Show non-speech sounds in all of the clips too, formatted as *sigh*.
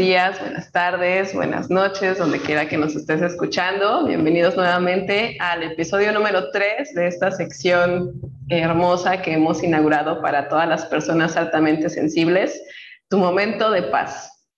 Días, buenas tardes, buenas noches, donde quiera que nos estés escuchando. Bienvenidos nuevamente al episodio número 3 de esta sección hermosa que hemos inaugurado para todas las personas altamente sensibles, Tu Momento de Paz,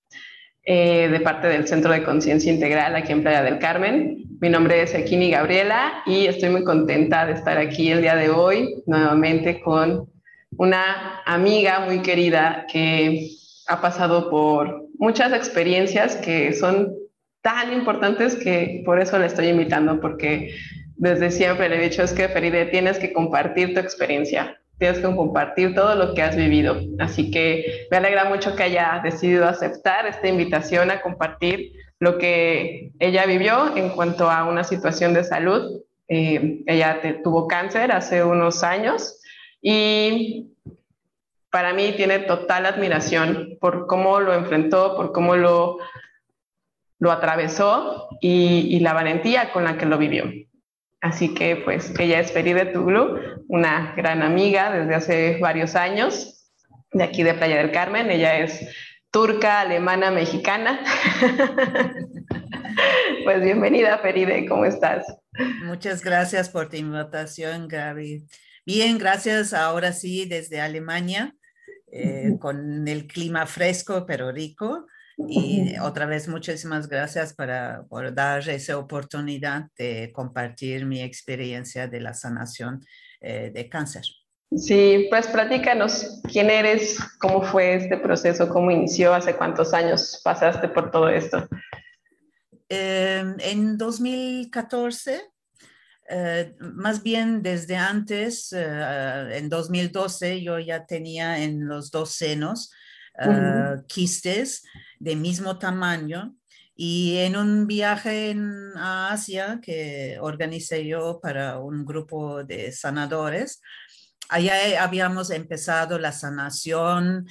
eh, de parte del Centro de Conciencia Integral aquí en Playa del Carmen. Mi nombre es Ekini Gabriela y estoy muy contenta de estar aquí el día de hoy nuevamente con una amiga muy querida que ha pasado por muchas experiencias que son tan importantes que por eso la estoy invitando, porque desde siempre le he dicho, es que Feride, tienes que compartir tu experiencia, tienes que compartir todo lo que has vivido. Así que me alegra mucho que haya decidido aceptar esta invitación a compartir lo que ella vivió en cuanto a una situación de salud. Eh, ella tuvo cáncer hace unos años y para mí tiene total admiración por cómo lo enfrentó, por cómo lo, lo atravesó y, la valentía con la que lo vivió. Así que pues ella es Feride Tuglu, una gran amiga desde hace varios años de aquí de Playa del Carmen. Ella es turca, alemana, mexicana. *laughs* pues bienvenida Feride, ¿cómo estás? Muchas gracias por tu invitación, Gaby. Bien, gracias. Ahora sí, desde Alemania. Eh, con el clima fresco pero rico. Y otra vez muchísimas gracias para, por dar esa oportunidad de compartir mi experiencia de la sanación eh, de cáncer. Sí, pues platícanos quién eres, cómo fue este proceso, cómo inició, hace cuántos años pasaste por todo esto. Em, en 2014 eh, más bien desde antes, eh, en 2012, yo ya tenía en los dos senos eh, quistes de mismo tamaño. Y en un viaje en, a Asia que organicé yo para un grupo de sanadores, allá habíamos empezado la sanación,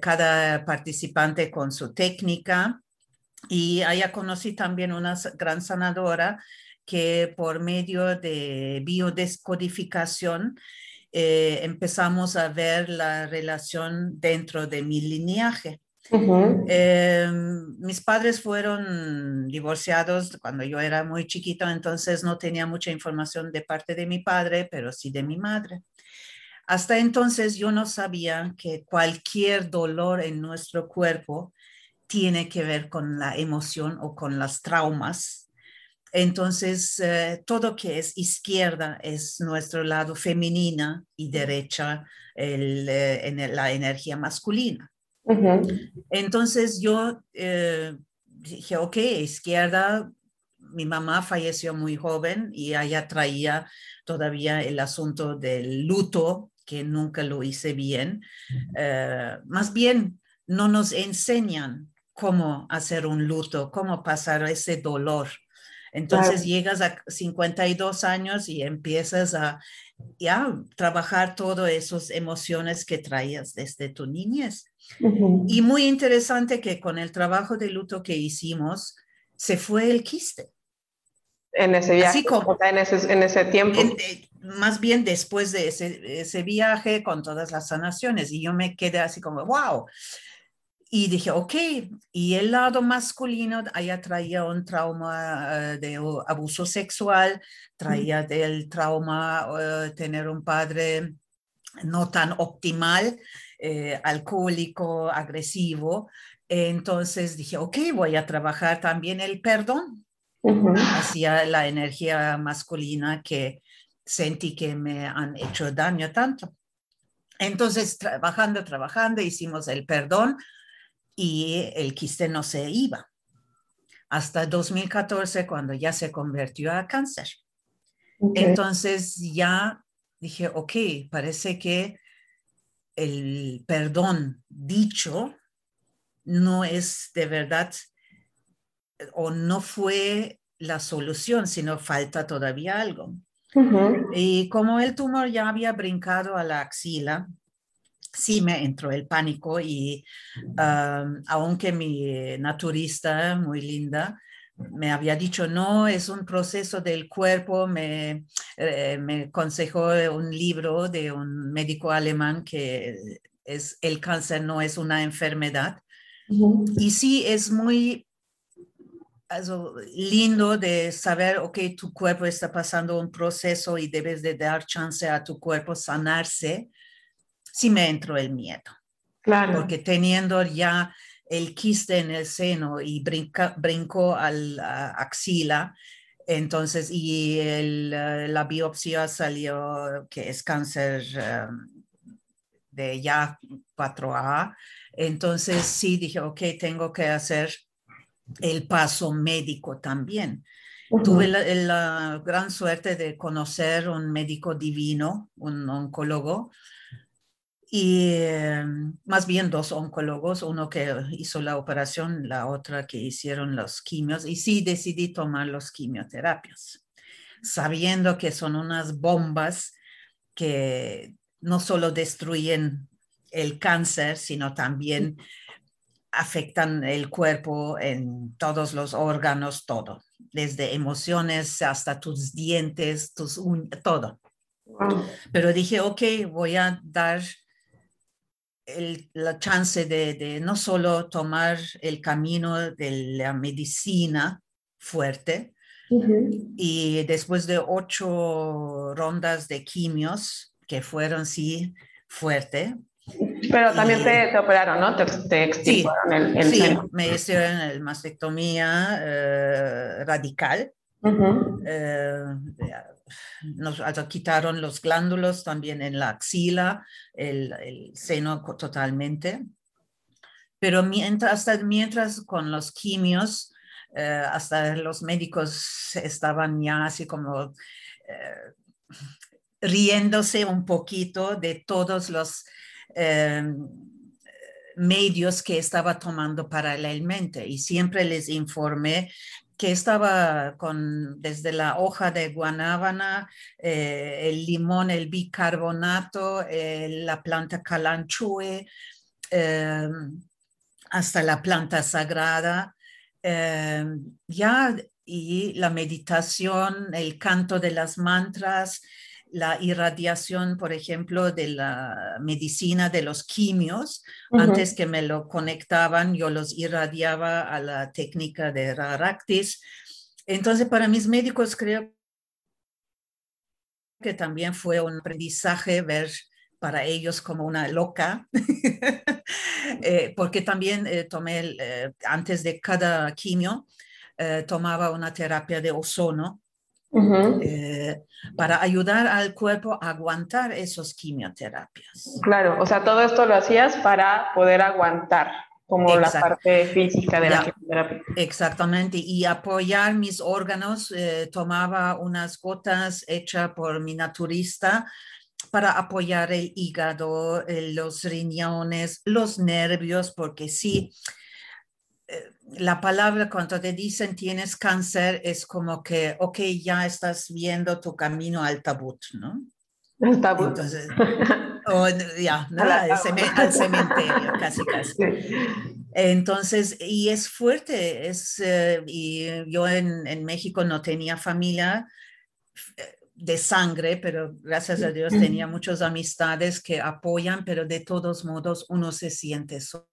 cada participante con su técnica. Y allá conocí también una gran sanadora que por medio de biodescodificación eh, empezamos a ver la relación dentro de mi lineaje. Em, mis padres fueron divorciados cuando yo era muy chiquito, entonces no tenía mucha información de parte de mi padre, pero sí de mi madre. Hasta entonces yo no sabía que cualquier dolor en nuestro cuerpo tiene que ver con la emoción o con las traumas entonces, eh, todo que es izquierda es nuestro lado femenina y derecha eh, en la energía masculina. Entonces yo eh, dije, ok, izquierda, mi mamá falleció muy joven y ella traía todavía el asunto del luto, que nunca lo hice bien. más bien, no nos enseñan cómo hacer un luto, cómo pasar ese dolor. Entonces llegas a 52 años y empiezas a ya trabajar todas esas emociones que traías desde tu niñez. Y muy interesante que con el trabajo de luto que hicimos, se fue el quiste. En ese viaje, en, ese, en ese tiempo. Eh, más bien después de ese, ese viaje con todas las sanaciones. Y yo me quedé así como, wow, y dije, ok, y el lado masculino, allá traía un trauma eh, de abuso sexual, traía del trauma uh, tener un padre no tan optimal, eh, alcohólico, agresivo. Entonces dije, ok, voy a trabajar también el perdón hacia la energía masculina que sentí que me han hecho daño tanto. Entonces, trabajando, trabajando, hicimos el perdón y el quiste no se iba. Hasta 2014, cuando ya se convirtió a cáncer. Entonces ya dije, ok, parece que el perdón dicho no es de verdad o no fue la solución, sino falta todavía algo. Y como el tumor ya había brincado a la axila, sí me entró el pánico y aunque mi naturista, muy linda, me había dicho, no, es un proceso del cuerpo, me, eh, me aconsejó un libro de un médico alemán que es el cáncer no es una enfermedad, Y sí, es muy lindo de saber, ok, tu cuerpo está pasando un proceso y debes de dar chance a tu cuerpo sanarse. Sí me entró el miedo. Claro. Porque teniendo ya el quiste en el seno y brinca, brincó al axila, entonces, y la biopsia salió que es cáncer um, de ya 4A. Entonces, sí dije, ok, tengo que hacer el paso médico también. Tuve la, gran suerte de conocer un médico divino, un oncólogo, y em, más bien dos oncólogos, uno que hizo la operación, la otra que hicieron los quimios, y sí decidí tomar los quimioterapias, sabiendo que son unas bombas que no solo destruyen el cáncer, sino también afectan el cuerpo en todos los órganos, todo, desde emociones hasta tus dientes, tus uñas, todo. Pero dije, ok, voy a dar la chance de, no solo tomar el camino de la medicina fuerte, y después de ocho rondas de quimios, que fueron sí fuerte. Pero también te, operaron, ¿no? Te, te sí, el, sí me hicieron el mastectomía eh, radical nos quitaron los glándulos también en la axila, el, seno totalmente. Pero mientras, hasta mientras con los quimios, eh, hasta los médicos estaban ya así como eh, riéndose un poquito de todos los eh, medios que estaba tomando paralelamente y siempre les informé que estaba con desde la hoja de guanábana, eh, el limón, el bicarbonato, eh, la planta calanchue, em, hasta la planta sagrada. Em, ya y la meditación, el canto de las mantras, la irradiación, por ejemplo, de la medicina de los quimios. Antes que me lo conectaban, yo los irradiaba a la técnica de Raractis. Entonces, para mis médicos creo que también fue un aprendizaje ver para ellos como una loca, *laughs* eh, porque también eh, tomé, eh, antes de cada quimio, tomaba una terapia de ozono eh, para ayudar al cuerpo a aguantar esos quimioterapias. Claro, o sea, todo esto lo hacías para poder aguantar como la parte física de la, quimioterapia. Exactamente, y apoyar mis órganos, eh, tomaba unas gotas hechas por mi naturista para apoyar el hígado, eh, los riñones, los nervios, porque sí, la palabra cuando te dicen tienes cáncer es como que, ok, ya estás viendo tu camino al tabut, ¿no? Al tabut. Entonces, *laughs* ya, al, cementerio, casi, casi. Entonces, y es fuerte, es, eh, y yo en, en, México no tenía familia eh, de sangre, pero gracias a Dios tenía muchas amistades que apoyan, pero de todos modos uno se siente solo.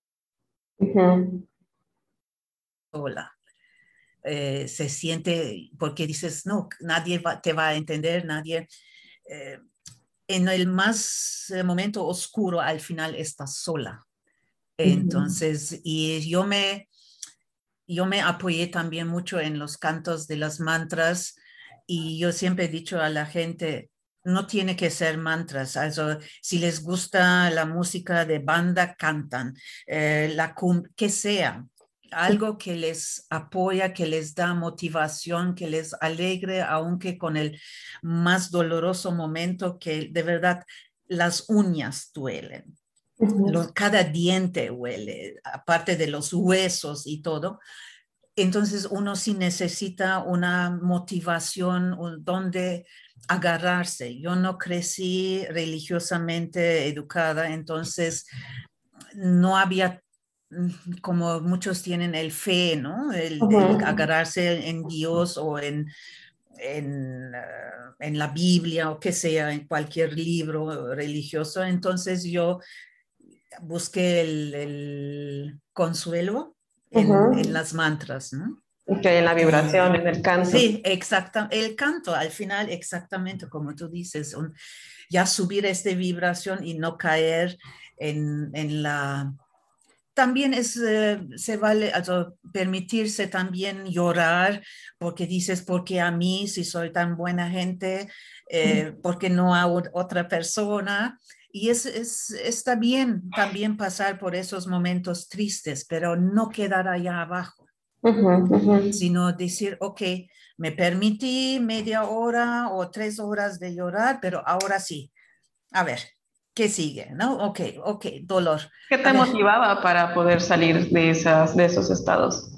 Eh, se siente, porque dices, no, nadie te va a entender, nadie. Eh, en el más eh, momento oscuro, al final estás sola. Entonces, y yo me, yo me apoyé también mucho en los cantos de las mantras y yo siempre he dicho a la gente, no tiene que ser mantras. si les gusta la música de banda, cantan, la que sea algo que les apoya, que les da motivación, que les alegre, aunque con el más doloroso momento que de verdad las uñas duelen. cada diente huele, aparte de los huesos y todo. Entonces uno sí necesita una motivación donde agarrarse. Yo no crecí religiosamente educada, entonces no había como muchos tienen el fe, ¿no? El, agarrarse en Dios o en, en, ah, en, la Biblia o que sea, en cualquier libro religioso. Entonces yo busqué el, consuelo en, las mantras, ¿no? en la vibración, en el canto. Sí, exacto. El canto, al final, exactamente como tú dices, ya subir esta vibración y no caer en, en la también es, eh, se vale permitirse también llorar porque dices, porque a mí, si soy tan buena gente, eh, porque no a otra persona. Y es, es, está bien también pasar por esos momentos tristes, pero no quedar allá abajo, sino decir, ok, me permití media hora o tres horas de llorar, pero ahora sí. A ver, ¿qué sigue? ¿No? Ok, ok, dolor. ¿Qué te motivaba para poder salir de, esas, de esos estados?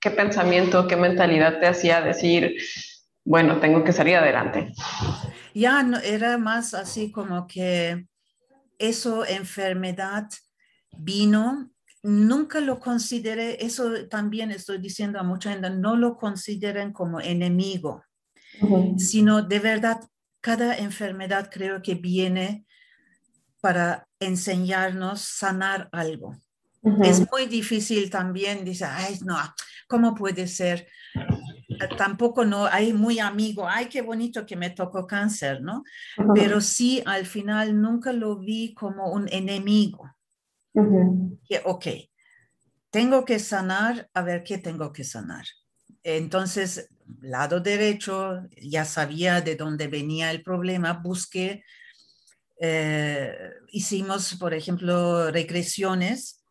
¿Qué pensamiento, qué mentalidad te hacía decir, bueno, tengo que salir adelante? Ya no, era más así como que eso, enfermedad, vino, nunca lo consideré, eso también estoy diciendo a mucha gente, no lo consideren como enemigo, sino de verdad, cada enfermedad creo que viene para enseñarnos sanar algo. Es muy difícil también, dice, ay, no, ¿cómo puede ser? Tampoco no, hay muy amigo, ay, qué bonito que me tocó cáncer, ¿no? Pero sí, al final nunca lo vi como un enemigo. Que, ok, tengo que sanar, a ver qué tengo que sanar. Entonces, lado derecho, ya sabía de dónde venía el problema, busqué eh, hicimos, por ejemplo, regresiones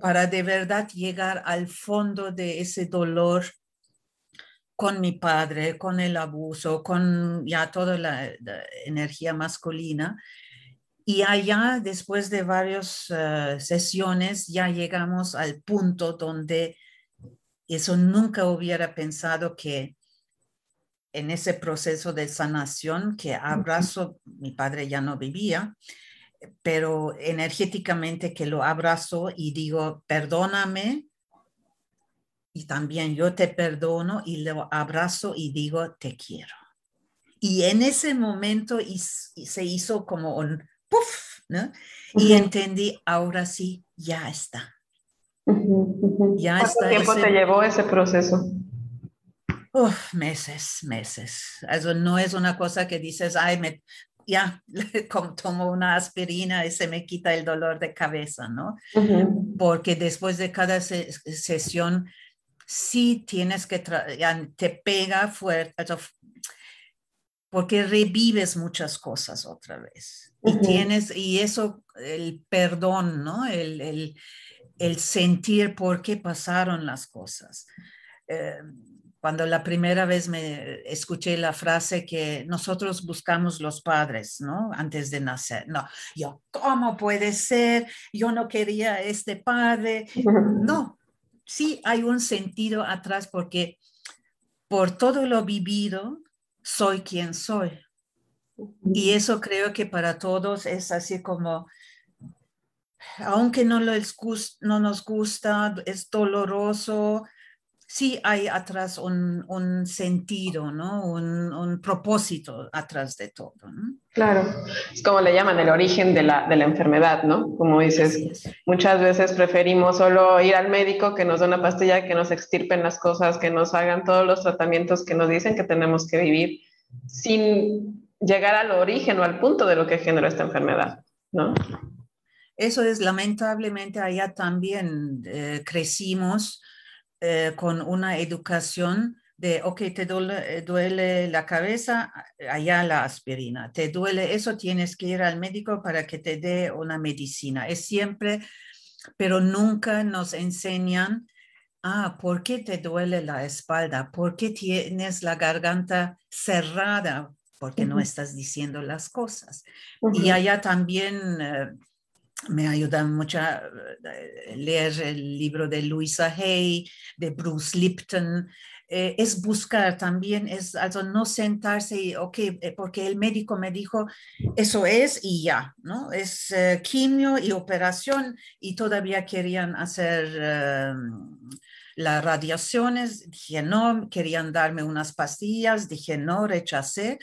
para de verdad llegar al fondo de ese dolor con mi padre, con el abuso, con ya toda la, energía masculina. Y allá, después de varias eh, sesiones, ya llegamos al punto donde eso nunca hubiera pensado que en ese proceso de sanación que abrazo, mi padre ya no vivía, pero energéticamente que lo abrazo y digo, perdóname, y también yo te perdono y lo abrazo y digo, te quiero. Y en ese momento se hizo como un puff, ¿no? Y entendí, ahora sí, ya está. Ya ¿Cuánto tiempo te llevó ese proceso? Uf, meses, meses. Eso no es una cosa que dices, ay, me, ya, *laughs* como tomo una aspirina y se me quita el dolor de cabeza, ¿no? Porque después de cada sesión, sí tienes que, te pega fuerte, porque revives muchas cosas otra vez. Y tienes, y eso, el perdón, ¿no? El, el, el sentir por qué pasaron las cosas. Eh, cuando la primera vez me escuché la frase que nosotros buscamos los padres, ¿no? Antes de nacer. No, yo, ¿cómo puede ser? Yo no quería este padre. *laughs* No, sí hay un sentido atrás porque por todo lo vivido, soy quien soy. Y eso creo que para todos es así como, aunque no, lo no nos gusta, es doloroso, sí hay atrás un, sentido, ¿no? Un, propósito atrás de todo. Claro, es como le llaman el origen de la, enfermedad, ¿no? Como dices, muchas veces preferimos solo ir al médico que nos dé una pastilla, que nos extirpen las cosas, que nos hagan todos los tratamientos que nos dicen que tenemos que vivir sin llegar al origen o al punto de lo que genera esta enfermedad, ¿no? Eso es lamentablemente allá también eh, crecimos eh, con una educación de, ok, te duele, eh, duele, la cabeza, allá la aspirina, te duele eso, tienes que ir al médico para que te dé una medicina. Es siempre, pero nunca nos enseñan, ah, ¿por qué te duele la espalda? ¿Por qué tienes la garganta cerrada? Porque no estás diciendo las cosas. Y allá también... Eh, me ayuda mucho a eh, leer el libro de Louisa Hay, de Bruce Lipton. Eh, es buscar también, es also, no sentarse y, ok, eh, porque el médico me dijo, eso es y ya, ¿no? Es quimio y operación y todavía querían hacer em, las radiaciones. Dije, no, querían darme unas pastillas, dije, no, rechacé.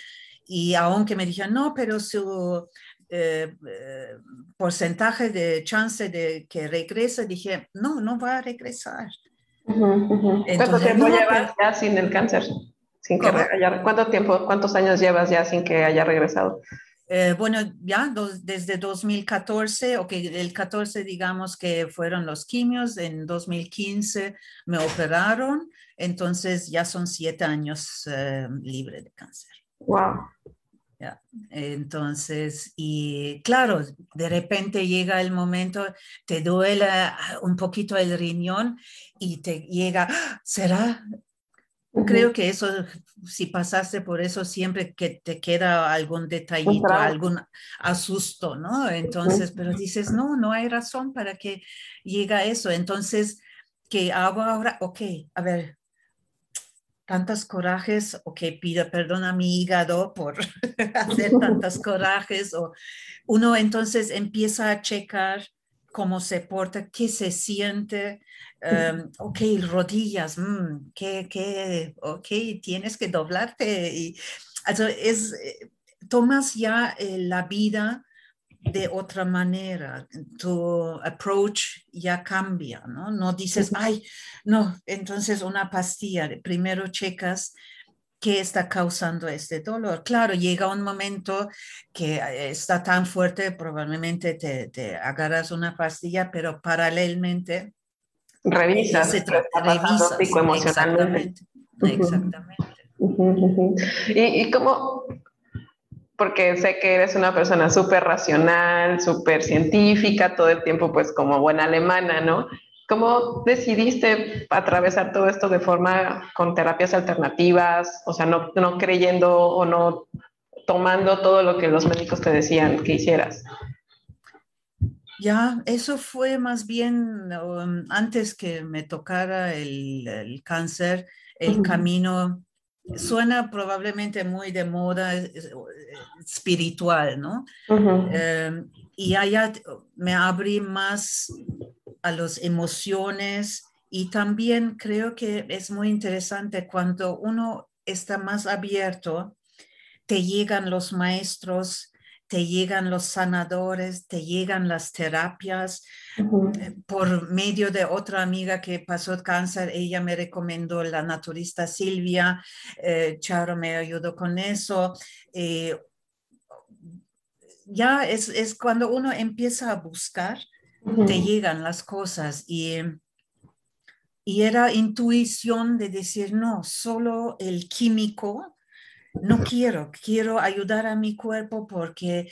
Y aunque me dijeron, no, pero su eh, porcentaje de chance de que regrese, dije, no, no va a regresar. ¿Cuánto tiempo llevas ya sin el cáncer? Sin que ¿Cuánto tiempo, cuántos años llevas ya sin que haya regresado? Eh, bueno, ya desde 2014, o que el 14 digamos que fueron los quimios, en 2015 me operaron, entonces ya son siete años eh, libre de cáncer. Wow. Entonces, y claro, de repente llega el momento, te duele un poquito el riñón y te llega, ¡Ah! ¿será Creo que eso, si pasaste por eso, siempre que te queda algún detallito, algún asusto, ¿no? Entonces, pero dices, no, no hay razón para que llegue eso. Entonces, ¿qué hago ahora? Ok, a ver, tantos corajes, ok, pido perdón a mi hígado por *laughs* hacer tantos *laughs* corajes, o uno entonces empieza a checar cómo se porta, qué se siente, um, *laughs* ok, rodillas, mm, que, que, ok, tienes que doblarte. Y, es, eh, tomas ya eh, la vida de otra manera, tu approach ya cambia, ¿no? No dices, ay, no, entonces una pastilla, primero checas qué está causando este dolor. Claro, llega un momento que eh, está tan fuerte, probablemente te, te agarras una pastilla, pero paralelamente revisas, se revisas psicoemocionalmente. Exactamente. ¿Y, ¿Y cómo? Porque sé que eres una persona súper racional, súper científica, todo el tiempo pues como buena alemana, ¿no? ¿Cómo decidiste atravesar todo esto de forma con terapias alternativas? O sea, no, no creyendo o no tomando todo lo que los médicos te decían que hicieras. Ya, eso fue más bien um, antes que me tocara el, cáncer, el camino suena probablemente muy de moda espiritual, ¿no? Em, y allá me abrí más a las emociones y también creo que es muy interesante cuando uno está más abierto, te llegan los maestros te llegan los sanadores, te llegan las terapias. Eh, por medio de otra amiga que pasó cáncer, ella me recomendó la naturista Silvia, eh, Charo me ayudó con eso. Eh, ya es, es, cuando uno empieza a buscar, te llegan las cosas y, y era intuición de decir, no, solo el químico no quiero, quiero ayudar a mi cuerpo porque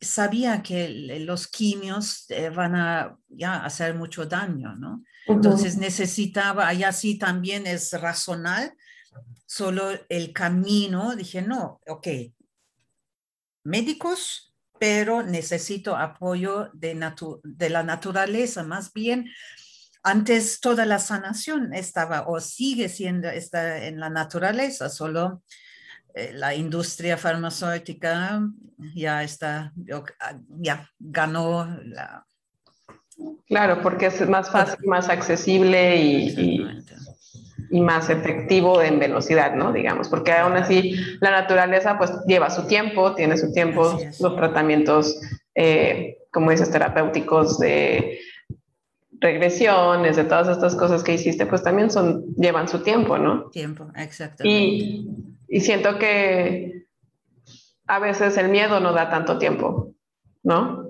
sabía que los quimios eh, van a ya, hacer mucho daño, ¿no? Entonces necesitaba, allá sí también es racional, solo el camino, dije, no, ok, médicos, pero necesito apoyo de, de la naturaleza, más bien antes toda la sanación estaba o sigue siendo está en la naturaleza, solo la industria farmacéutica ya está, ya ganó la... Claro, porque es más fácil, más accesible y, y, más efectivo en velocidad, ¿no? Digamos, porque aún así la naturaleza pues lleva su tiempo, tiene su tiempo, los tratamientos, eh, como dices, terapéuticos de regresiones, de todas estas cosas que hiciste, pues también son, llevan su tiempo, ¿no? Tiempo, exacto. Y y siento que a veces el miedo no da tanto tiempo, ¿no?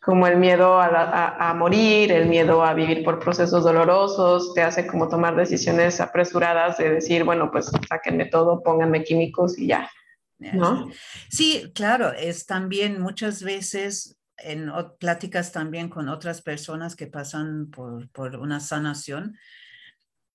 Como el miedo a, morir, el miedo a vivir por procesos dolorosos, te hace como tomar decisiones apresuradas de decir, bueno, pues sáquenme todo, pónganme químicos y ya, ¿no? Sí, claro, es también muchas veces en pláticas también con otras personas que pasan por, por una sanación,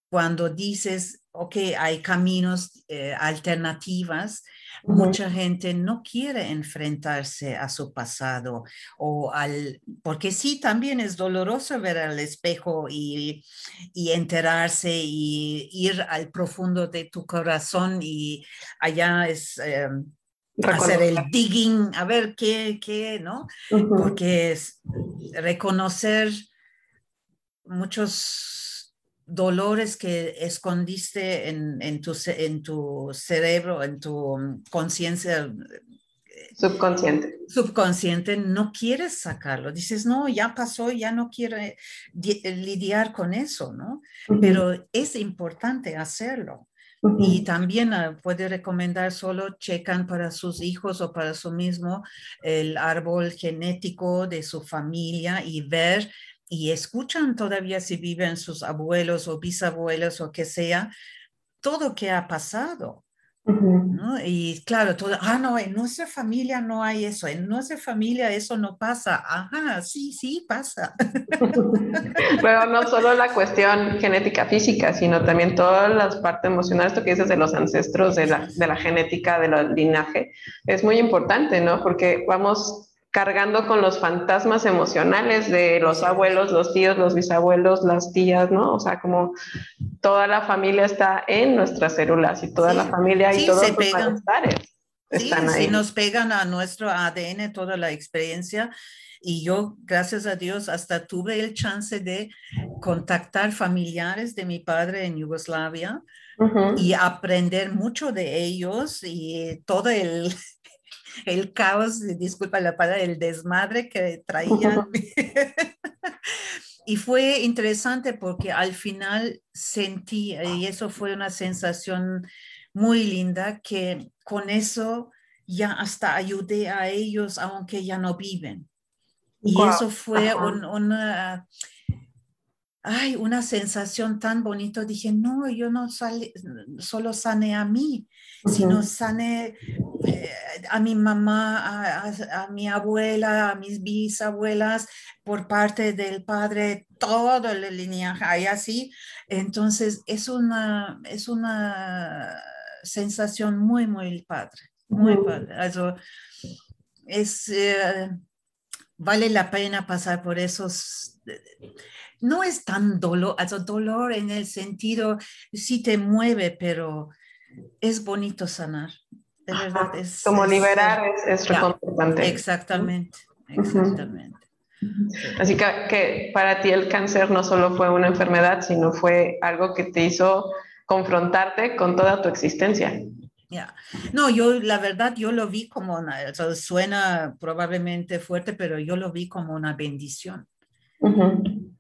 cuando dices, ok, hay caminos eh, alternativas, mucha gente no quiere enfrentarse a su pasado o al, porque sí, también es doloroso ver al espejo y, y enterarse y ir al profundo de tu corazón y allá es... Em, hacer el digging, a ver qué, qué, ¿no? Porque es reconocer muchos dolores que escondiste en, tu, en tu cerebro, en tu mm, conciencia subconsciente. Subconsciente, no quieres sacarlo. Dices, no, ya pasó, ya no quiero lidiar con eso, ¿no? Pero es importante hacerlo. Y también ah, puede recomendar solo checan para sus hijos o para su mismo el árbol genético de su familia y ver y escuchan todavía si viven sus abuelos o bisabuelos o que sea, todo que ha pasado. Y claro, todo, ah, no, en nuestra familia no hay eso, en nuestra familia eso no pasa. Ajá, sí, sí, pasa. *laughs* Pero no solo la cuestión genética física, sino también todas las partes emocionales, esto que dices de los ancestros, de la, de la genética, del linaje, es muy importante, ¿no? Porque vamos cargando con los fantasmas emocionales de los abuelos, los tíos, los bisabuelos, las tías, ¿no? O sea, como toda la familia está en nuestras células y toda la familia y todos los malestares están ahí. Sí, nos pegan a nuestro ADN toda la experiencia. Y yo, gracias a Dios, hasta tuve el chance de contactar familiares de mi padre en Yugoslavia y aprender mucho de ellos y todo el, el caos, disculpa la palabra, el desmadre que traían. *laughs* y fue interesante porque al final sentí, y eso fue una sensación muy linda, que con eso ya hasta ayudé a ellos, aunque ya no viven. Y eso fue una, ay, una sensación tan bonita. Dije, no, yo no solo sané a mí, sino sané eh, a mi mamá, a, mi abuela, a mis bisabuelas, por parte del padre, todo el lineaje, y así. Entonces, es una, es una sensación muy, muy padre, muy padre. es, eh, vale la pena pasar por esos no es tan dolor, dolor en el sentido, sí te mueve, pero es bonito sanar. De verdad, es. Como liberar es, es Exactamente, exactamente. Así que, que, para ti el cáncer no solo fue una enfermedad, sino fue algo que te hizo confrontarte con toda tu existencia. Ya, No, yo la verdad, yo lo vi como, una, suena probablemente fuerte, pero yo lo vi como una bendición.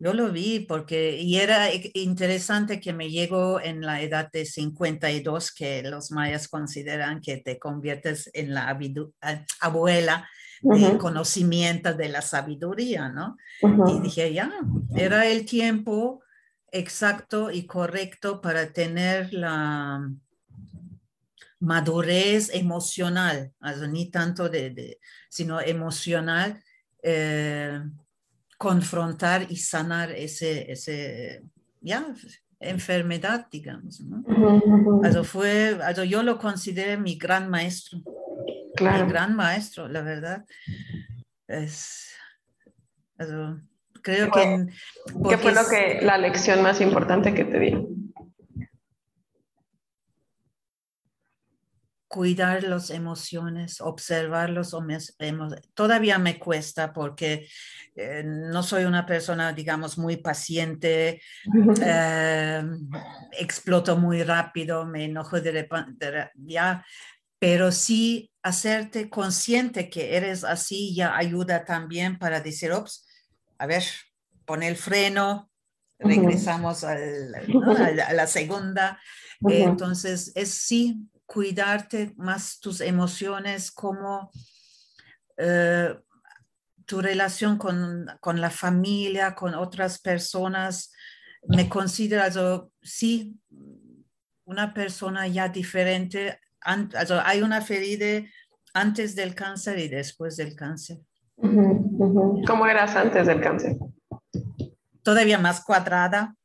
Yo lo vi porque, y era interesante que me llegó en la edad de 52, que los mayas consideran que te conviertes en la abuela de conocimiento de la sabiduría, ¿no? Y dije, ya, era el tiempo exacto y correcto para tener la madurez emocional, ni tanto de, sino emocional. Eh, confrontar y sanar ese, ese ya, enfermedad, digamos. ¿no? fue, yo lo consideré mi gran maestro. Claro. Mi gran maestro, la verdad. Es, creo que... ¿Qué fue lo que, la lección más importante que te dio? Cuidar las emociones, observar los Todavía me cuesta porque eh, no soy una persona, digamos, muy paciente, *laughs* eh, exploto muy rápido, me enojo de repente, ya, pero sí hacerte consciente que eres así ya ayuda también para decir, ops, a ver, pon el freno, regresamos a la segunda. Entonces, es sí cuidarte más tus emociones, como eh, tu relación con, la familia, con otras personas. Me considero, sí, una persona ya diferente. hay una ferida antes del cáncer y después del cáncer. ¿Cómo eras antes del cáncer? Todavía más cuadrada,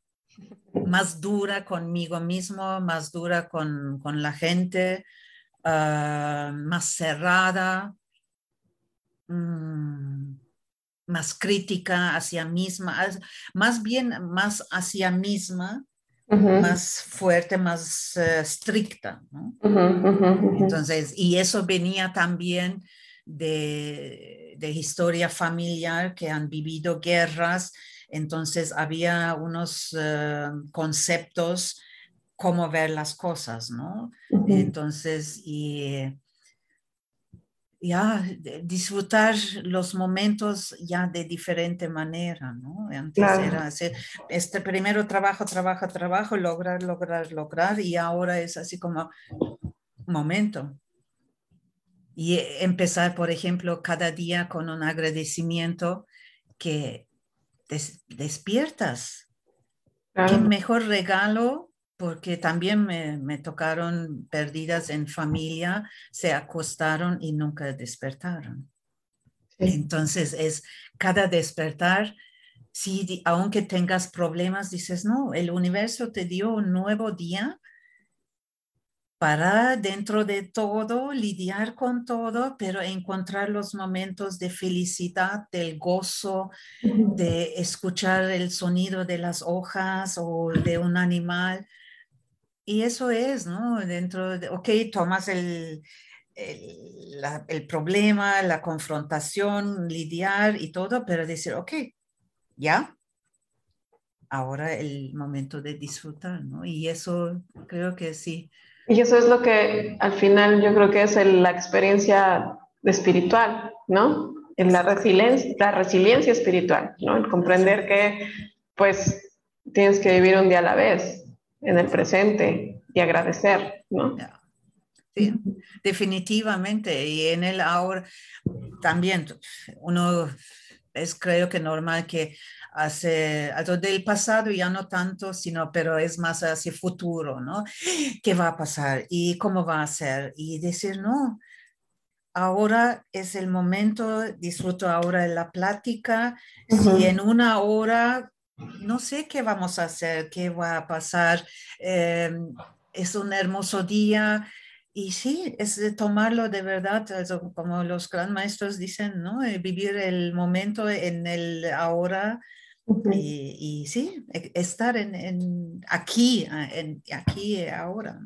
más dura conmigo mismo, más dura con, la gente, ah, más cerrada, mm, más crítica hacia misma, más bien más hacia misma, más fuerte, más eh, estricta. Entonces, y eso venía también de, de historia familiar que han vivido guerras entonces había unos eh, conceptos cómo ver las cosas, ¿no? Entonces, y, ya disfrutar los momentos ya de diferente manera, ¿no? Antes era hacer este primero trabajo, trabajo, trabajo, lograr, lograr, lograr, y ahora es así como momento. Y empezar, por ejemplo, cada día con un agradecimiento que despiertas. Qué mejor regalo porque también me, tocaron perdidas en familia, se acostaron y nunca despertaron. Entonces es cada despertar, si aunque tengas problemas, dices, no, el universo te dio un nuevo día para dentro de todo lidiar con todo, pero encontrar los momentos de felicidad, del gozo, de escuchar el sonido de las hojas o de un animal y eso es, ¿no? Dentro de, ok, tomas el, el, problema, la confrontación, lidiar y todo, pero decir, ok, ya, ahora el momento de disfrutar, ¿no? Y eso creo que sí. Y eso es lo que al final yo creo que es la experiencia espiritual, ¿no? En la resiliencia, la resiliencia espiritual, ¿no? El comprender que pues tienes que vivir un día a la vez, en el presente y agradecer, ¿no? Sí, definitivamente. Y en el ahora también uno es creo que normal que hace del pasado ya no tanto, sino pero es más hacia futuro, ¿no? ¿Qué va a pasar y cómo va a ser? Y decir, no, ahora es el momento, disfruto ahora de la plática, si en una hora no sé qué vamos a hacer, qué va a pasar. Em, es un hermoso día y sí, es de tomarlo de verdad, como los gran maestros dicen, ¿no? Eh, vivir el momento en el ahora y, sí, e, estar en, aquí, en, aquí ahora.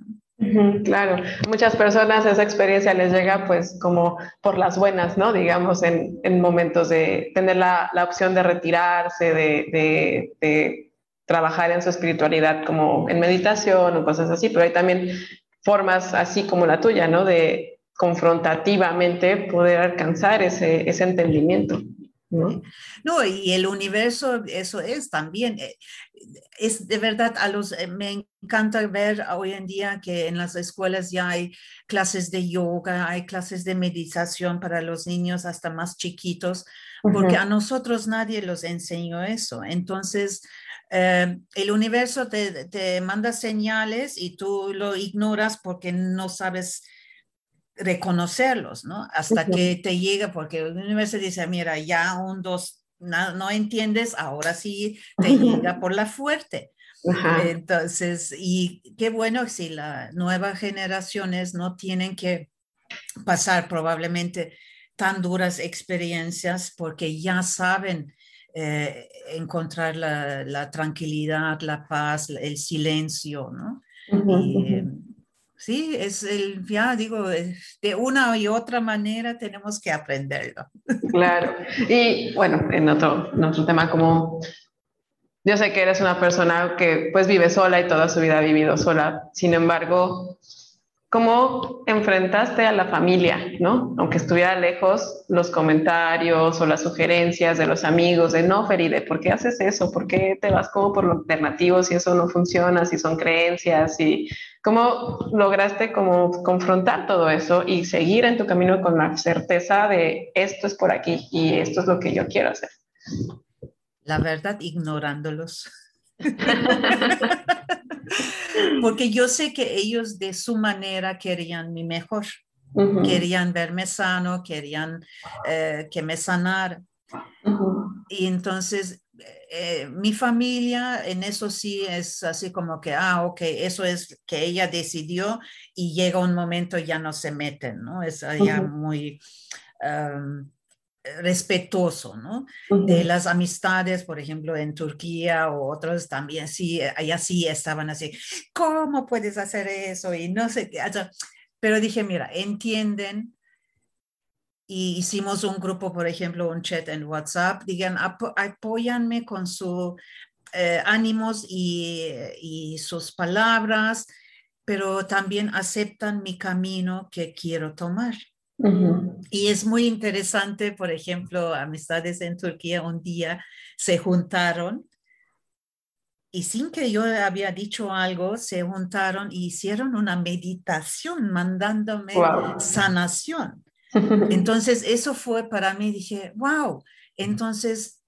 Claro, muchas personas esa experiencia les llega pues como por las buenas, ¿no? Digamos, en, en momentos de tener la, la, opción de retirarse, de, de, trabajar en su espiritualidad como en meditación o cosas así, pero hay también formas así como la tuya, ¿no? De confrontativamente poder alcanzar ese, ese entendimiento. ¿No? no, y el universo, eso es también. Eh, es de verdad, a los, eh, me encanta ver hoy en día que en las escuelas ya hay clases de yoga, hay clases de meditación para los niños hasta más chiquitos, porque a nosotros nadie los enseñó eso. Entonces, eh, el universo te, te, manda señales y tú lo ignoras porque no sabes reconocerlos, ¿no? Hasta que te llega, porque el universo dice, mira, ya un, dos, no, entiendes, ahora sí te llega por la fuerte. Entonces, y qué bueno si las nuevas generaciones no tienen que pasar probablemente tan duras experiencias porque ya saben eh, encontrar la, tranquilidad, la paz, el silencio, ¿no? Sí, es el, ya digo, de una y otra manera tenemos que aprenderlo. *laughs* Claro. Y bueno, en otro, en otro tema como, yo sé que eres una persona que pues vive sola y toda su vida ha vivido sola, sin embargo, ¿Cómo enfrentaste a la familia, no? Aunque estuviera lejos, los comentarios o las sugerencias de los amigos de no, Feride, ¿por qué haces eso? ¿Por qué te vas como por lo alternativo si eso no funciona, si son creencias? Y cómo lograste como confrontar todo eso y seguir en tu camino con la certeza de esto es por aquí y esto es lo que yo quiero hacer. La verdad, ignorándolos. *laughs* Porque yo sé que ellos de su manera querían mi mejor. Querían verme sano, querían eh, que me sanara. Y entonces eh, mi familia en eso sí es así como que, ah, ok, eso es que ella decidió y llega un momento ya no se meten, ¿no? Es ya muy respetuoso, ¿no? De las amistades, por ejemplo, en Turquía o otros también, sí, allá sí estaban así, ¿cómo puedes hacer eso? Y no sé qué, pero dije, mira, entienden. Y hicimos un grupo, por ejemplo, un chat en WhatsApp, digan, apóyanme con sus eh, ánimos y, y sus palabras, pero también aceptan mi camino que quiero tomar. Y es muy interesante, por ejemplo, amistades en Turquía un día se juntaron y sin que yo había dicho algo, se juntaron y hicieron una meditación mandándome sanación. *laughs* Entonces, eso fue para mí, dije, wow, entonces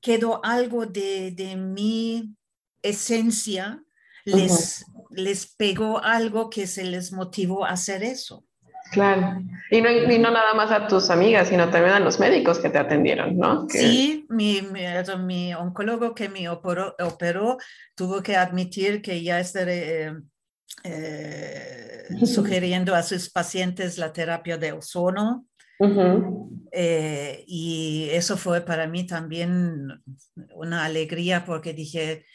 quedó algo de, de mi esencia, les, les pegó algo que se les motivó a hacer eso. Claro. Y no, y no, nada más a tus amigas, sino también a los médicos que te atendieron, ¿no? Sí, mi, mi, oncólogo que me operó, operó, tuvo que admitir que ya estaré eh, eh, sugiriendo a sus pacientes la terapia de ozono. Eh, y eso fue para mí también una alegría porque dije,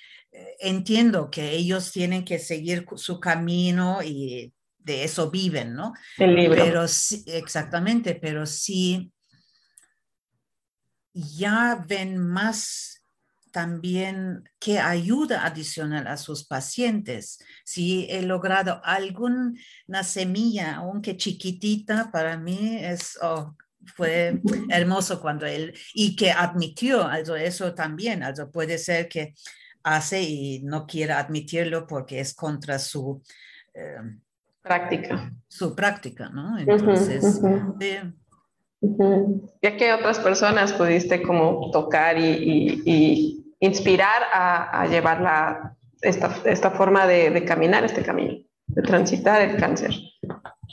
entiendo que ellos tienen que seguir su camino y de eso viven, ¿no? El libro. Pero sí, exactamente, pero sí ya ven más también qué ayuda adicional a sus pacientes. Si he logrado alguna semilla, aunque chiquitita, para mí es, oh, fue hermoso cuando él, y que admitió, eso también, also puede ser que hace y no quiera admitirlo porque es contra su... Eh, Práctica. Su práctica, ¿no? Entonces, ¿Ya que otras personas pudiste como tocar y, inspirar a, llevar la, esta, forma de, caminar este camino, de transitar el cáncer?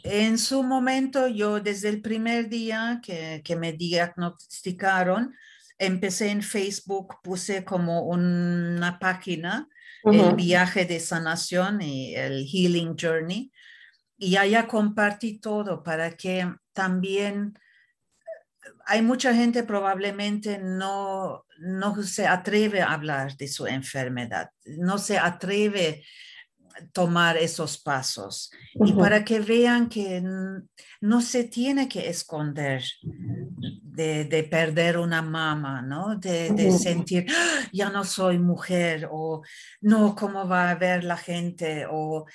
En su momento, yo desde el primer día que, que me diagnosticaron, empecé en Facebook, puse como una página, el viaje de sanación y el Healing Journey, y allá compartí todo para que también hay mucha gente probablemente no, no se atreve a hablar de su enfermedad, no se atreve a tomar esos pasos. Y para que vean que no se tiene que esconder de, perder una mama, ¿no? De, sentir, ¡Ah! ya no soy mujer, o no, ¿cómo va a ver la gente? O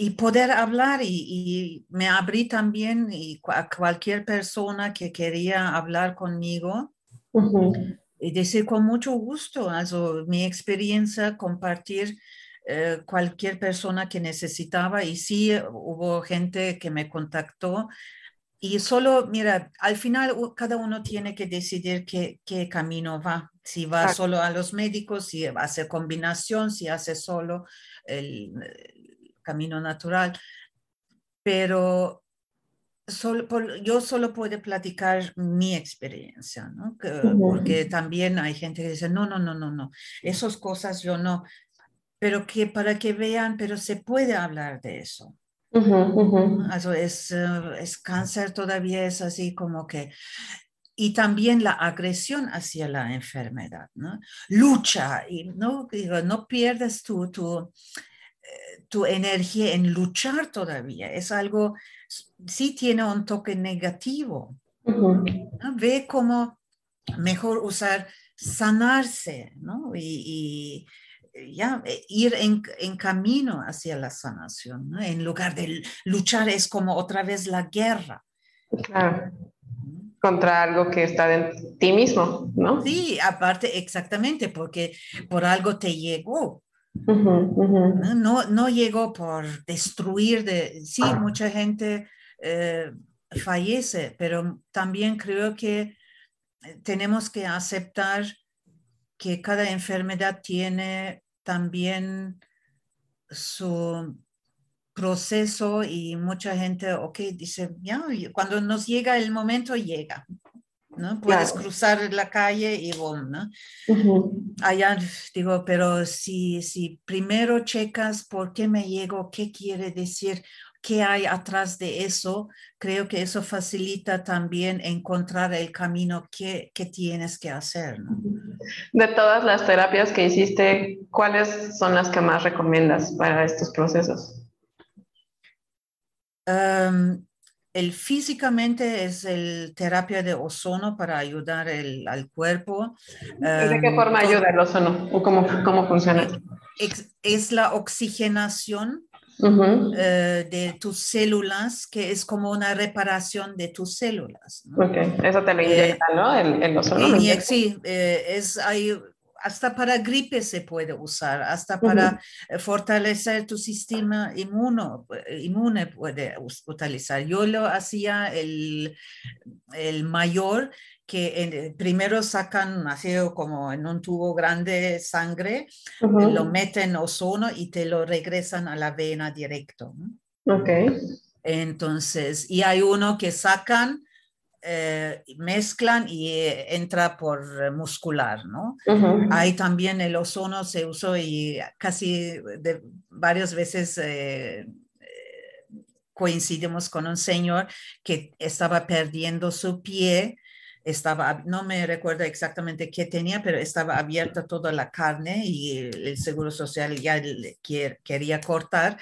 y poder hablar y, me abrí también y a cualquier persona que quería hablar conmigo y decir con mucho gusto, also, mi experiencia, compartir eh, cualquier persona que necesitaba y sí hubo gente que me contactó y solo, mira, al final cada uno tiene que decidir qué, qué camino va, si va solo a los médicos, si hace combinación, si hace solo el, camino natural, pero solo, yo solo puedo platicar mi experiencia, ¿no? Porque también hay gente que dice, no, no, no, no, no, esas cosas yo no, pero que para que vean, pero se puede hablar de eso. es, eh, es cáncer todavía es así como que y también la agresión hacia la enfermedad, ¿no? Lucha y no, digo, no pierdes tu, tu, tu energía en luchar todavía. Es algo, sí tiene un toque negativo. Ve cómo mejor usar sanarse, ¿no? Y, ya, e, ir en, en, camino hacia la sanación, ¿no? En lugar de luchar es como otra vez la guerra. Claro. Contra algo que está en ti mismo, ¿no? Sí, aparte, exactamente, porque por algo te llegó, no, no llegó por destruir, de, sí, mucha gente eh, fallece, pero también creo que eh, tenemos que aceptar que cada enfermedad tiene también su proceso y mucha gente, ok, dice, ya, cuando nos llega el momento, llega. ¿no? Puedes cruzar la calle y boom, ¿no? Allá digo, pero si, si primero checas por qué me llego, qué quiere decir, qué hay atrás de eso, creo que eso facilita también encontrar el camino que, que tienes que hacer, ¿no? De todas las terapias que hiciste, ¿cuáles son las que más recomiendas para estos procesos? el físicamente es el terapia de ozono para ayudar el, al cuerpo. ¿De qué forma ayuda el ozono? ¿O cómo, cómo funciona? Es, la oxigenación eh, de tus células, que es como una reparación de tus células. Ok, eso te lo inyecta, ¿no? El, ozono. sí, es, hay hasta para gripe se puede usar, hasta para eh, fortalecer tu sistema inmuno, eh, inmune puede utilizar. Yo lo hacía el, el mayor que primero sacan así como en un tubo grande sangre, lo meten ozono y te lo regresan a la vena directo. Ok. Entonces, y hay uno que sacan eh, mezclan y eh, entra por muscular, ¿no? Ahí también el ozono se usó y casi de, varias veces eh, coincidimos con un señor que estaba perdiendo su pie, estaba, no me recuerdo exactamente qué tenía, pero estaba abierta toda la carne y el, Seguro Social ya le, quería cortar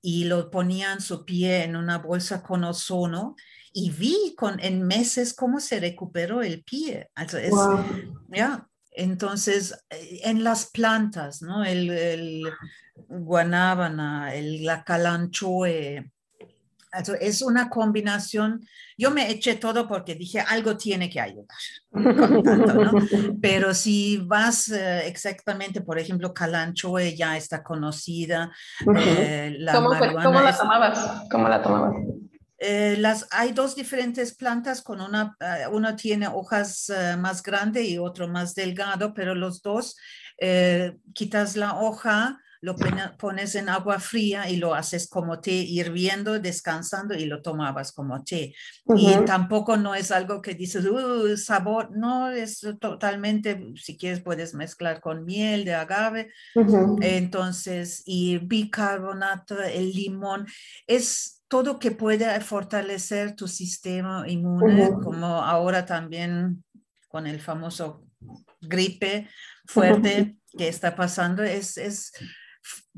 y lo ponían su pie en una bolsa con ozono y vi con, en meses cómo se recuperó el pie. entonces, eh, en las plantas, ¿no? El, el guanábana, el, la calanchoe, es una combinación. Yo me eché todo porque dije algo tiene que ayudar. *laughs* Pero si vas eh, exactamente, por ejemplo, calanchoe ya está conocida. Eh, la ¿Cómo, la tomabas? ¿Cómo la tomabas? Eh, las, hay dos diferentes plantas con una, uh, uno tiene hojas uh, más grandes y otro más delgado, pero los dos eh, quitas la hoja, lo pones en agua fría y lo haces como té hirviendo, descansando y lo tomabas como té. Y tampoco no es algo que dices, uh, sabor, no, es totalmente, si quieres puedes mezclar con miel de agave. Entonces, y bicarbonato, el limón, es todo que pueda fortalecer tu sistema inmune, como ahora también con el famoso gripe fuerte que está pasando, es, es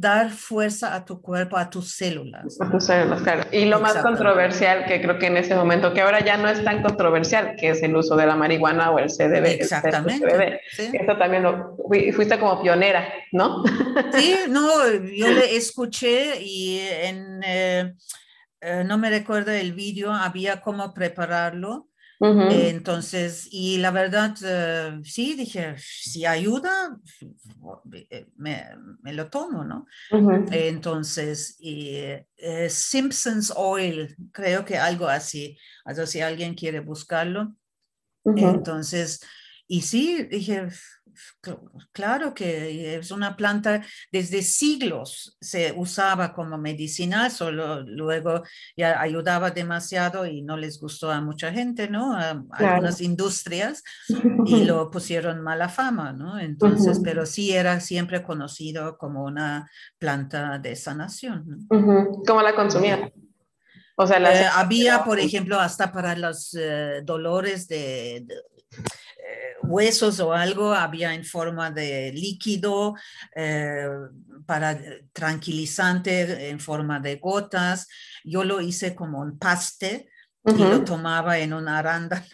dar fuerza a tu cuerpo, a tus células. A tus células, claro. Y lo más controversial que creo que en ese momento, que ahora ya no es tan controversial, que es el uso de la marihuana o el CDB. Exactamente. Eso también lo fuiste como pionera, ¿no? Sí, *laughs* no, yo le escuché y en... Eh, eh, no me recuerdo el vídeo, había cómo prepararlo. Entonces, y la verdad, eh, sí, dije, si ayuda, eh, me, lo tomo, ¿no? entonces, y, Simpsons Oil, creo que algo así, sea, si alguien quiere buscarlo. Entonces, y sí, dije, Claro que es una planta desde siglos se usaba como medicinal, solo luego ya ayudaba demasiado y no les gustó a mucha gente, ¿no? A, algunas industrias *laughs* y lo pusieron mala fama, ¿no? Entonces, pero sí era siempre conocido como una planta de sanación. ¿Cómo la consumían? O sea, eh, había, por *laughs* ejemplo, hasta para los eh, dolores de huesos o algo había en forma de líquido eh, para tranquilizante en forma de gotas. Yo lo hice como un paste y lo tomaba en un arándano,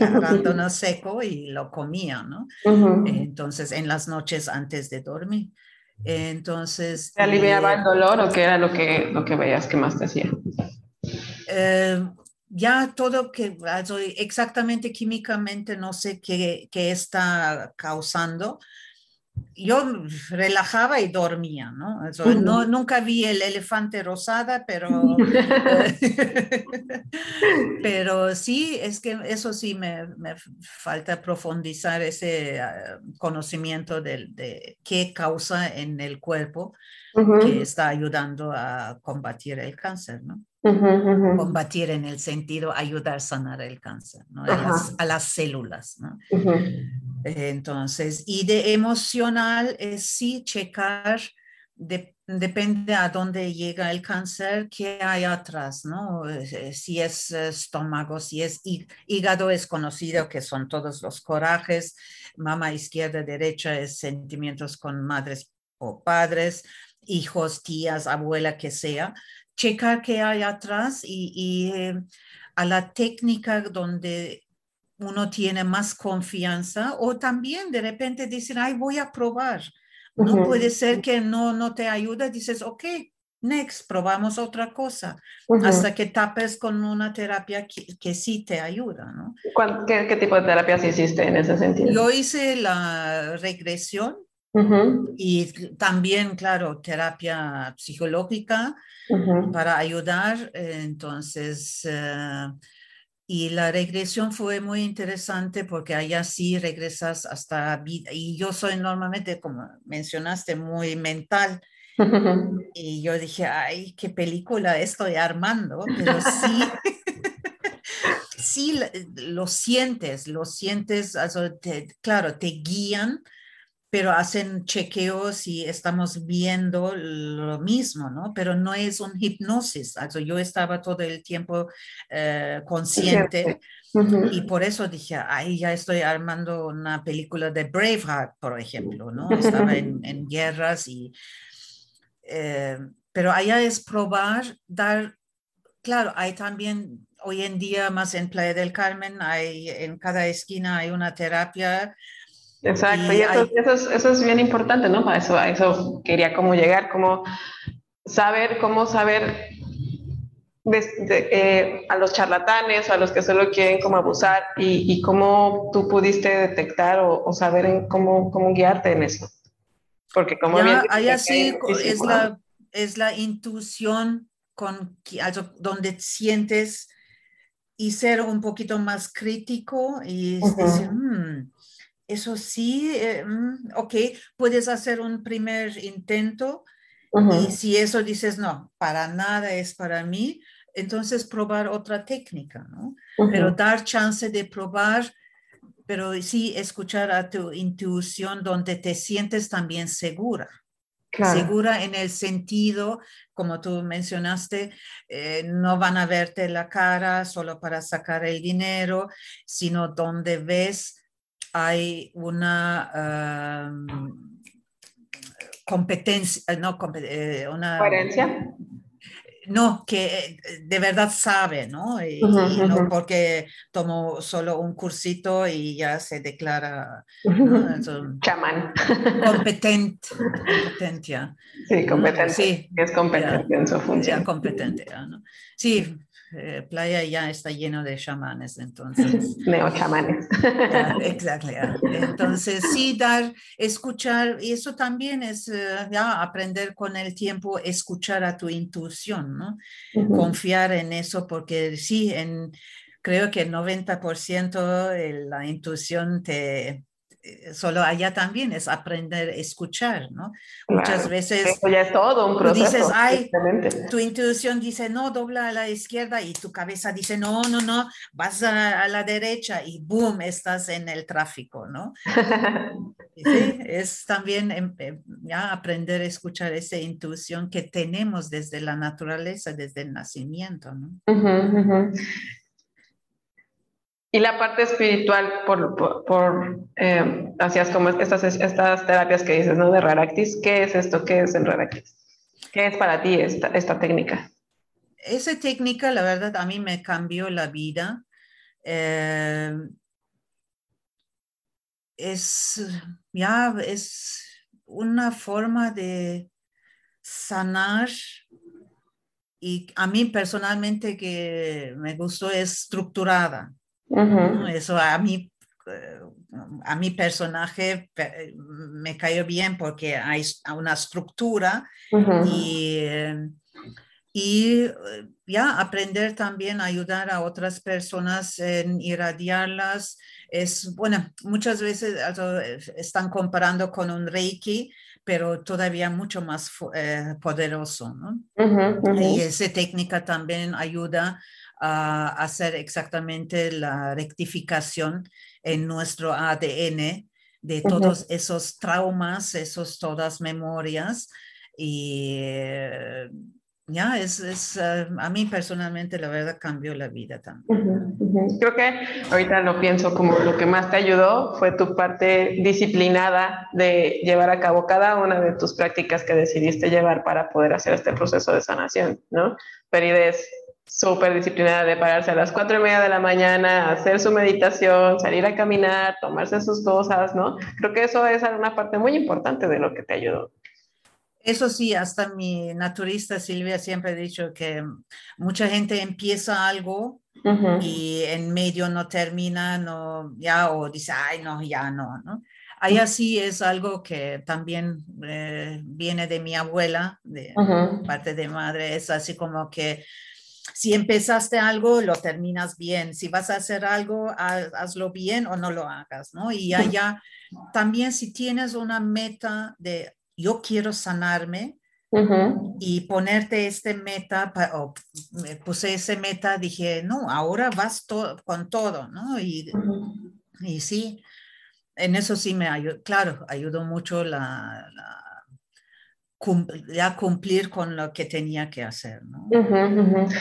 arándano seco y lo comía, ¿no? Entonces, en las noches antes de dormir. Entonces... ¿Te aliviaba el dolor o qué era lo que, lo que veías que más te hacía? Eh, ya todo que exactamente químicamente no sé qué, qué, está causando. Yo relajaba y dormía, ¿no? no nunca vi el elefante rosada, pero, *laughs* pero sí, es que eso sí me, me falta profundizar ese ah, conocimiento de, de, qué causa en el cuerpo que está ayudando a combatir el cáncer, ¿no? Combatir en el sentido ayudar a sanar el cáncer, ¿no? a, las, células. ¿no? Entonces, y de emocional es sí checar, depende a dónde llega el cáncer, qué hay atrás, ¿no? Eh, si es estómago, si es hígado, es conocido que son todos los corajes, mamá izquierda, derecha es sentimientos con madres o padres, hijos, tías, abuela, que sea checar qué hay atrás y, eh, a la técnica donde uno tiene más confianza o también de repente dicen, ay, voy a probar. No puede ser que no, no te ayude, dices, ok, next, probamos otra cosa, hasta que tapes con una terapia que, sí te ayuda, ¿no? ¿Qué, tipo de terapias hiciste en ese sentido? Yo hice la regresión y también, claro, terapia psicológica para ayudar. Entonces, eh, y la regresión fue muy interesante porque allá sí regresas hasta vida. Y yo soy normalmente, como mencionaste, muy mental. *laughs* Y yo dije, ay, qué película estoy armando, pero sí, *laughs* sí lo sientes, lo sientes, claro, te guían, pero hacen chequeos y estamos viendo lo mismo, ¿no? Pero no es un hipnosis, yo estaba todo el tiempo eh, consciente. Y por eso dije, ay, ya estoy armando una película de Braveheart, por ejemplo, ¿no? Estaba *laughs* en, en guerras y eh, pero allá es probar, dar, claro, hay también hoy en día más en Playa del Carmen, hay en cada esquina hay una terapia. Exacto, y, eso, eso, es, bien importante, ¿no? Para eso, a eso quería como llegar, como saber, cómo saber eh, a los charlatanes o a los que solo quieren como abusar y, y cómo tú pudiste detectar o, o saber en cómo, cómo guiarte en eso. Porque como ya, allá sí es la, es la intuición con, donde sientes y ser un poquito más crítico y decir, mm, eso sí, eh, mm, ok, puedes hacer un primer intento y si eso dices, no, para nada es para mí, entonces probar otra técnica, ¿no? Pero dar chance de probar pero sí escuchar a tu intuición donde te sientes también segura. Segura en el sentido, como tú mencionaste, eh, no van a verte la cara solo para sacar el dinero, sino donde ves hay una competencia, no, eh, una... Coherencia no, que eh, de verdad sabe, ¿no? Y, no porque tomó solo un cursito y ya se declara chamán. Competente, *laughs* competencia. Sí, competente. Sí, es competente en su función. competente, ¿no? Sí, eh, playa ya está lleno de chamanes, entonces. *laughs* Neo-chamanes. *laughs* Exacto. Entonces, sí, dar, escuchar, y eso también es eh, ya aprender con el tiempo, escuchar a tu intuición, ¿no? Confiar en eso, porque sí, en, creo que el 90% de la intuición te, solo allá también es aprender a escuchar, ¿no? Muchas veces Eso ya es todo un proceso. dices, ay, tu intuición dice, no, dobla a la izquierda y tu cabeza dice, no, no, no, vas a, la derecha y boom, estás en el tráfico, ¿no? sí, *laughs* es también em, em, ya aprender a escuchar esa intuición que tenemos desde la naturaleza, desde el nacimiento, ¿no? Y la parte espiritual, por, por, eh, hacías como estas, estas terapias que dices, ¿no? De Raractis, ¿qué es esto? ¿Qué es el Raractis? ¿Qué es para ti esta, esta técnica? Esa técnica, la verdad, a mí me cambió la vida. Eh, es, ya, es una forma de sanar y a mí personalmente que me gustó es estructurada. Eso a mí, eh, a mi personaje me cayó bien porque hay una estructura y, y eh, ya aprender también a ayudar a otras personas en irradiarlas. Es, bueno, muchas veces están comparando con un Reiki, pero todavía mucho más eh, poderoso. ¿no? Y esa técnica también ayuda a hacer exactamente la rectificación en nuestro ADN de todos esos traumas, esos todas memorias y eh, ya es, es eh, a mí personalmente la verdad cambió la vida también. Creo que ahorita lo pienso como lo que más te ayudó fue tu parte disciplinada de llevar a cabo cada una de tus prácticas que decidiste llevar para poder hacer este proceso de sanación, ¿no? Perides súper disciplinada de pararse a las cuatro y media de la mañana, hacer su meditación, salir a caminar, tomarse sus cosas, ¿no? Creo que eso es una parte muy importante de lo que te ayudó. Eso sí, hasta mi naturista Silvia siempre ha dicho que mucha gente empieza algo y en medio no termina, no, ya, o dice, ay, no, ya no, ¿no? Ahí así es algo que también eh, viene de mi abuela, de parte de madre, es así como que si empezaste algo, lo terminas bien. Si vas a hacer algo, hazlo bien o no lo hagas, ¿no? Y allá también si tienes una meta de yo quiero sanarme, y ponerte este meta, o me puse ese meta, dije, no, ahora vas con todo, ¿no? Y, y sí, en eso sí me ayudó, claro, ayudó mucho la, ya cumplir con lo que tenía que hacer. ¿no?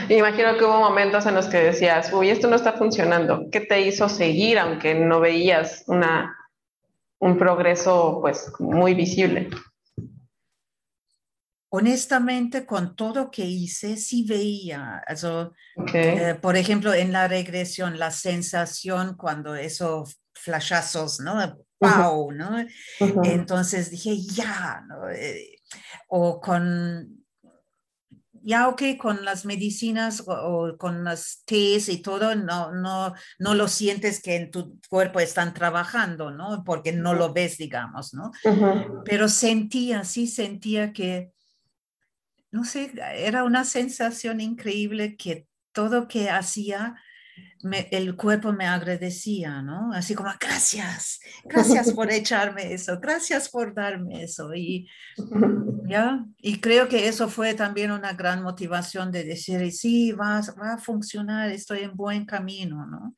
Imagino que hubo momentos en los que decías, uy, esto no está funcionando. ¿Qué te hizo seguir aunque no veías una, un progreso pues muy visible? honestamente, con todo que hice, sí veía, eh, por ejemplo, en la regresión, la sensación cuando esos flashazos, ¿no? ¡Wow! ¿no? Entonces dije, ya, ¿no? Eh, o con, ya ok, con las medicinas o, con las tés y todo, no, no, no lo sientes que en tu cuerpo están trabajando, ¿no? Porque no lo ves, digamos, ¿no? Pero sentía, sí sentía que no sé, era una sensación increíble que todo que hacía, el cuerpo me agradecía, ¿no? Así como, gracias, gracias por *laughs* echarme eso, gracias por darme eso. Y, *laughs* ¿ya? y creo que eso fue también una gran motivación de decir, sí, va, va a funcionar, estoy en buen camino, ¿no?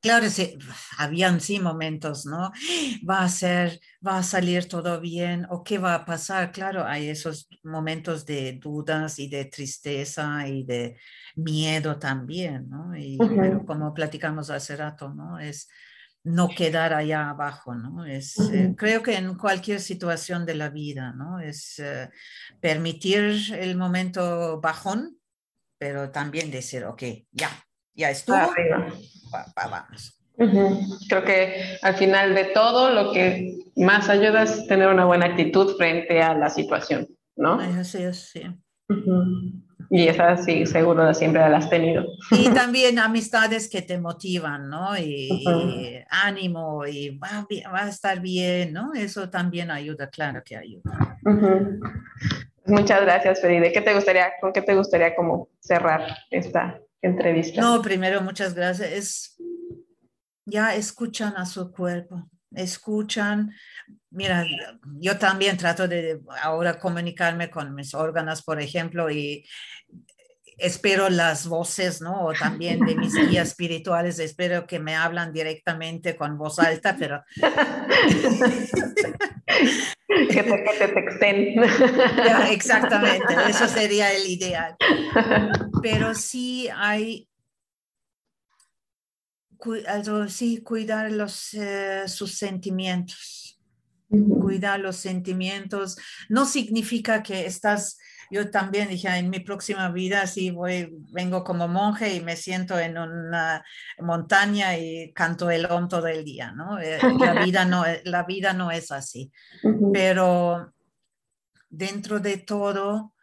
Claro, sí, habían sí momentos, ¿no? Va a ser, va a salir todo bien o qué va a pasar. Claro, hay esos momentos de dudas y de tristeza y de miedo también, ¿no? Y como platicamos hace rato, ¿no? Es no quedar allá abajo, ¿no? Es, eh, creo que en cualquier situación de la vida, ¿no? Es eh, permitir el momento bajón, pero también decir, ok, ya, ya estuvo. vamos. Creo que al final de todo lo que más ayuda es tener una buena actitud frente a la situación, ¿no? Así es, sí. Y esa sí, seguro siempre la has tenido. Y también amistades que te motivan, ¿no? Y, ánimo, y va, va, a estar bien, ¿no? Eso también ayuda, claro que ayuda. Muchas gracias, Feride. ¿Qué te gustaría, con qué te gustaría como cerrar esta entrevista. No, primero, muchas gracias. Es, ya escuchan a su cuerpo, escuchan. Mira, yo también trato de ahora comunicarme con mis órganos, por ejemplo, y espero las voces, ¿no? O también de mis guías *laughs* espirituales, espero que me hablan directamente con voz alta, pero... *laughs* que te, que te texten. exactamente, eso sería el ideal. Pero sí hay, sí, cuidar los, eh, sus sentimientos. Cuidar los sentimientos no significa que estás yo también dije, en mi próxima vida sí voy, vengo como monje y me siento en una montaña y canto el om todo el día, ¿no? Eh, la vida no, la vida no es así. Pero dentro de todo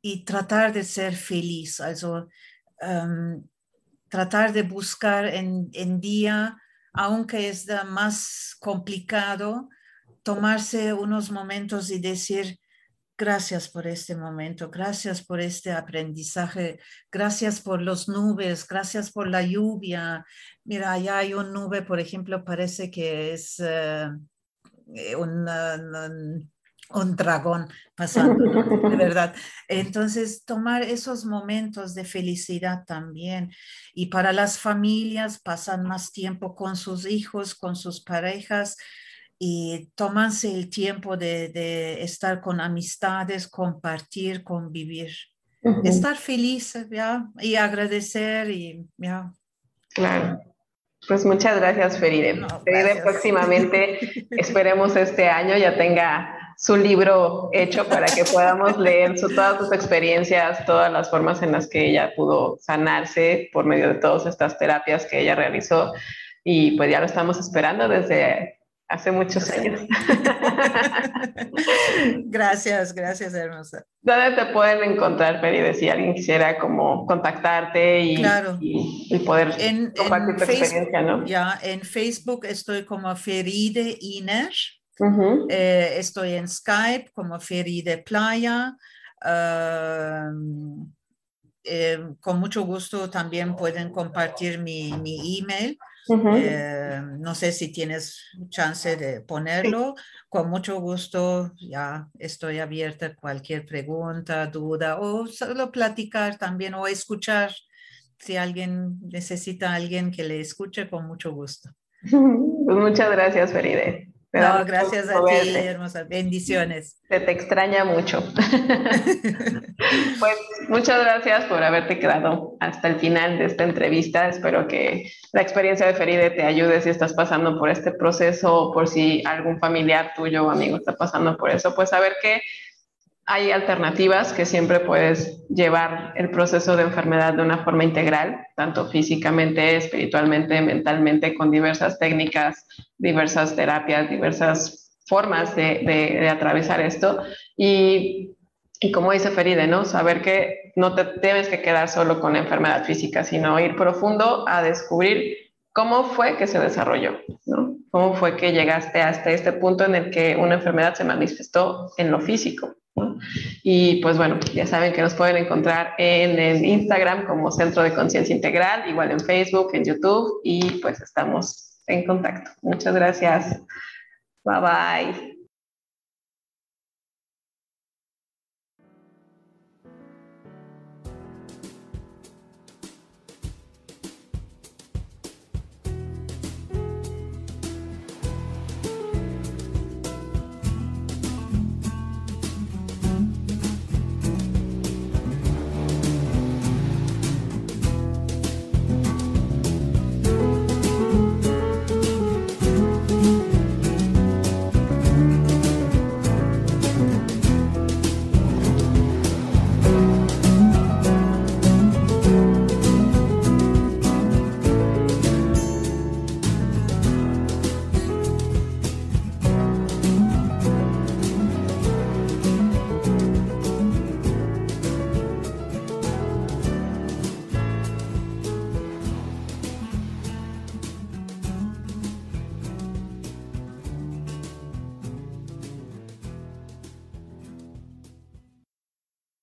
y tratar de ser feliz, also, em, tratar de buscar en, en día, aunque es más complicado, tomarse unos momentos y decir, Gracias por este momento, gracias por este aprendizaje, gracias por las nubes, gracias por la lluvia. Mira, allá hay un nube, por ejemplo, parece que es eh, eh, un, un, dragón pasando, de *laughs* verdad. Entonces, tomar esos momentos de felicidad también. Y para las familias, pasan más tiempo con sus hijos, con sus parejas y tomarse el tiempo de, estar con amistades, compartir, convivir, estar feliz ¿ya? y agradecer y ya. Claro. Pues muchas gracias, Feride. Feride próximamente, *laughs* esperemos este año ya tenga su libro hecho para que podamos leer su, todas sus experiencias, todas las formas en las que ella pudo sanarse por medio de todas estas terapias que ella realizó. Y pues ya lo estamos esperando desde hace muchos años. *laughs* gracias, gracias, hermosa. ¿Dónde te pueden encontrar, Feride, si alguien quisiera como contactarte y, y, poder compartir tu experiencia, ¿no? Ya, en Facebook estoy como Feride Inés. Eh, estoy en Skype como Feride Playa. Eh, con mucho gusto también pueden compartir mi, mi email eh, no sé si tienes chance de ponerlo. Con mucho gusto, ya estoy abierta a cualquier pregunta, duda o solo platicar también o escuchar. Si alguien necesita a alguien que le escuche, con mucho gusto. *laughs* Pues muchas gracias, Feride. No, gracias a ti, hermosas. Bendiciones. Se te extraña mucho. *laughs* pues muchas gracias por haberte quedado hasta el final de esta entrevista. Espero que la experiencia de Feride te ayude si estás pasando por este proceso o por si algún familiar tuyo o amigo está pasando por eso. Pues saber que hay alternativas que siempre puedes llevar el proceso de enfermedad de una forma integral, tanto físicamente, espiritualmente, mentalmente, con diversas técnicas, diversas terapias, diversas formas de, atravesar esto. Y, como dice Feride, ¿no? Saber que no te debes que quedar solo con la enfermedad física, sino ir profundo a descubrir cómo fue que se desarrolló, ¿no? ¿Cómo fue que llegaste hasta este punto en el que una enfermedad se manifestó en lo físico? Y pues bueno, ya saben que nos pueden encontrar en el Instagram como Centro de Conciencia Integral, igual en Facebook, en YouTube y pues estamos en contacto. Muchas gracias. Bye bye.